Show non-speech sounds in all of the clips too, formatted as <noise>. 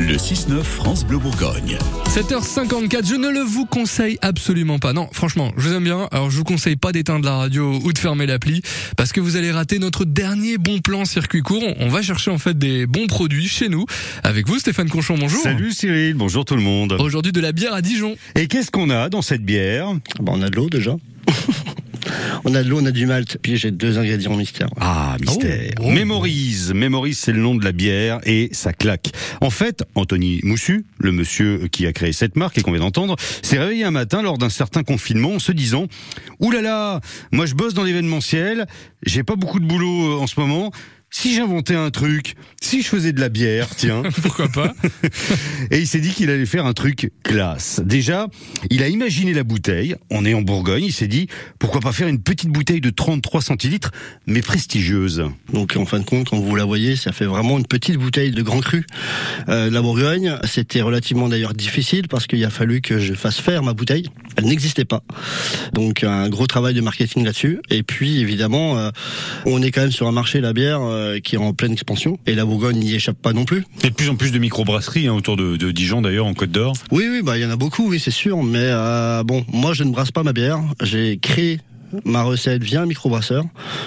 Le 6-9 France Bleu Bourgogne. 7h54, je ne le vous conseille absolument pas. Non, franchement, je vous aime bien. Alors, je vous conseille pas d'éteindre la radio ou de fermer l'appli parce que vous allez rater notre dernier bon plan circuit court. On va chercher en fait des bons produits chez nous. Avec vous, Stéphane Conchon, bonjour. Salut Cyril, bonjour tout le monde. Aujourd'hui, de la bière à Dijon. Et qu'est-ce qu'on a dans cette bière? Bon, on a de l'eau déjà. <laughs> on a de l'eau, on a du malt, puis j'ai deux ingrédients mystères. Ah, mystère. Oh, oh. Mémorise. Mémorise, c'est le nom de la bière et ça claque. En fait, Anthony Moussu, le monsieur qui a créé cette marque et qu'on vient d'entendre, s'est réveillé un matin lors d'un certain confinement en se disant Ouh là là, moi je bosse dans l'événementiel, j'ai pas beaucoup de boulot euh, en ce moment. Si j'inventais un truc, si je faisais de la bière, tiens. <laughs> Pourquoi pas <laughs> Et il s'est dit qu'il allait faire un truc classe. Déjà, il a imaginé la bouteille. On est en Bourgogne. Il s'est dit, pourquoi pas faire une petite bouteille de 33 centilitres, mais prestigieuse. Donc en fin de compte, quand vous la voyez, ça fait vraiment une petite bouteille de grand cru. Euh, la Bourgogne, c'était relativement d'ailleurs difficile parce qu'il a fallu que je fasse faire ma bouteille. Elle n'existait pas. Donc un gros travail de marketing là-dessus. Et puis évidemment, euh, on est quand même sur un marché la bière euh, qui est en pleine expansion. Et la Bourgogne n'y échappe pas non plus. Il y a de plus en plus de microbrasseries hein, autour de, de Dijon d'ailleurs en Côte d'Or. Oui, oui, bah il y en a beaucoup, oui, c'est sûr. Mais euh, bon, moi je ne brasse pas ma bière. J'ai créé ma recette via un microbrasseur.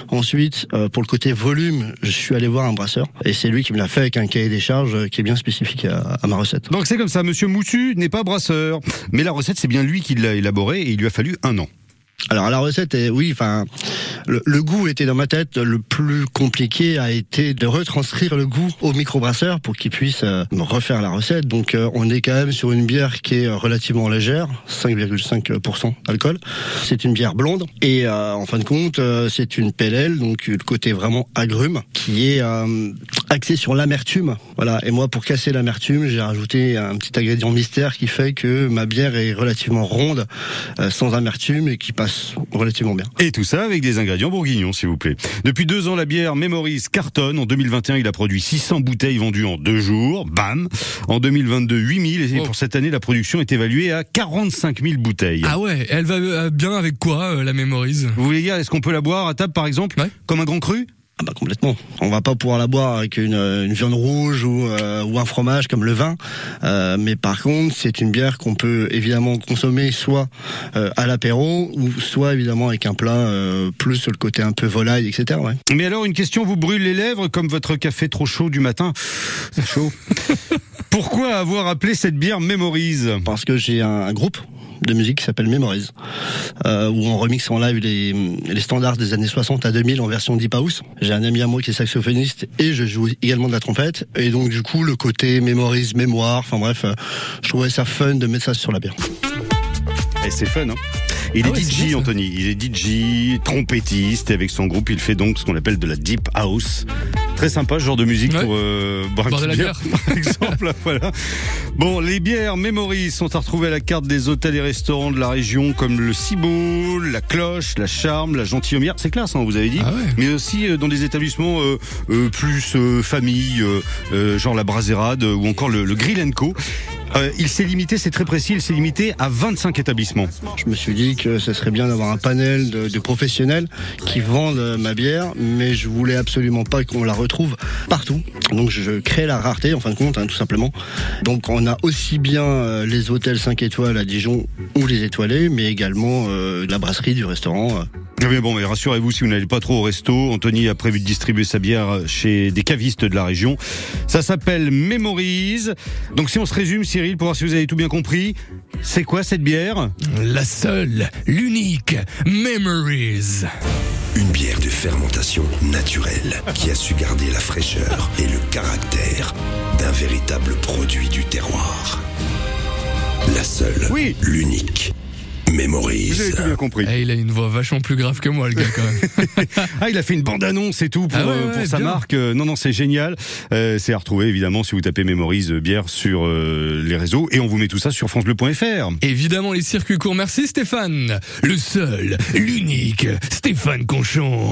Ensuite, euh, pour le côté volume, je suis allé voir un brasseur et c'est lui qui me l'a fait avec un cahier des charges euh, qui est bien spécifique à, à ma recette. Donc c'est comme ça, monsieur Moussu n'est pas brasseur. Mais la recette, c'est bien lui qui l'a élaborée et il lui a fallu un an. Alors la recette est oui, enfin le, le, goût était dans ma tête. Le plus compliqué a été de retranscrire le goût au microbrasseur pour qu'il puisse euh, refaire la recette. Donc euh, on est quand même sur une bière qui est relativement légère, 5,5% d'alcool. C'est une bière blonde et euh, en fin de compte c'est une PLL, donc le côté vraiment agrume qui est axé sur l'amertume. Voilà. Et moi pour casser l'amertume, j'ai rajouté un petit ingrédient mystère qui fait que ma bière est relativement ronde, sans amertume et qui passe relativement bien. Et tout ça avec des ingrédients bourguignons, s'il vous plaît. Depuis deux ans, la bière Mémorise cartonne. En 2021, il a produit 600 bouteilles vendues en deux jours. Bam En 2022, 8000. Et Oh. pour cette année, la production est évaluée à 45 000 bouteilles. Ah ouais, elle va euh, bien avec quoi, euh, la mémorise? Vous voulez dire, est-ce qu'on peut la boire à table, par exemple Ouais. Comme un grand cru? Ah bah complètement. On va pas pouvoir la boire avec une, une viande rouge ou, euh, ou un fromage comme le vin. Euh, mais par contre, c'est une bière qu'on peut évidemment consommer soit euh, à l'apéro ou soit évidemment avec un plat euh, plus sur le côté un peu volaille, etc. Ouais. Mais alors, une question vous brûle les lèvres comme votre café trop chaud du matin C'est chaud. <laughs> Pourquoi avoir appelé cette bière Mémorise? Parce que j'ai un, un groupe de musique qui s'appelle Memories, euh, où on remixe en live les, les standards des années 60 à 2000 en version deep house. J'ai un ami à moi qui est saxophoniste et je joue également de la trompette. Et donc du coup, le côté Memories, mémoire, enfin bref, euh, je trouvais ça fun de mettre ça sur la bière. Et c'est fun, hein il Ah est ouais, DJ. Anthony. Il est DJ, trompettiste. Et avec son groupe, il fait donc ce qu'on appelle de la deep house. Très sympa, ce genre de musique Ouais. pour euh, boire, une Boire de petite la bière, par <laughs> exemple. voilà. Bon, les bières Memories sont à retrouver à la carte des hôtels et restaurants de la région, comme le Cibot, la Cloche, la Charme, la Gentilhommière. C'est classe, hein, vous avez dit. Ah ouais. Mais aussi euh, dans des établissements euh, euh, plus euh, famille, genre la Brasérade ou encore le, le Grill Co. Euh, il s'est limité, c'est très précis, il s'est limité à 25 établissements. Je me suis dit que ce serait bien d'avoir un panel de, professionnels qui vendent euh, ma bière, mais je voulais absolument pas qu'on la retrouve partout. Donc je crée la rareté, en fin de compte, hein, tout simplement. Donc on a aussi bien euh, les hôtels 5 étoiles à Dijon ou les étoilés, mais également la brasserie du restaurant. Euh. Ah Mais bon, mais rassurez-vous, si vous n'allez pas trop au resto, Anthony a prévu de distribuer sa bière chez des cavistes de la région. Ça s'appelle Mémorise. Donc si on se résume, Cyril, pour voir si vous avez tout bien compris, c'est quoi cette bière? La seule, l'unique Memories. Une bière de fermentation naturelle qui a su garder la fraîcheur et le caractère d'un véritable produit du terroir. La seule, Oui. l'unique. Vous avez Mémorise. tout bien compris. Eh, il a une voix vachement plus grave que moi, le gars, quand même. <laughs> Ah, il a fait une bande-annonce et tout pour, Ah ouais, euh, ouais, pour sa bien. marque. Euh, Non, non, c'est génial. Euh, c'est à retrouver, évidemment, si vous tapez Mémorise bière sur euh, les réseaux. Et on vous met tout ça sur francebleu.fr. Évidemment, les circuits courts. Merci, Stéphane. Le seul, l'unique, Stéphane Conchon.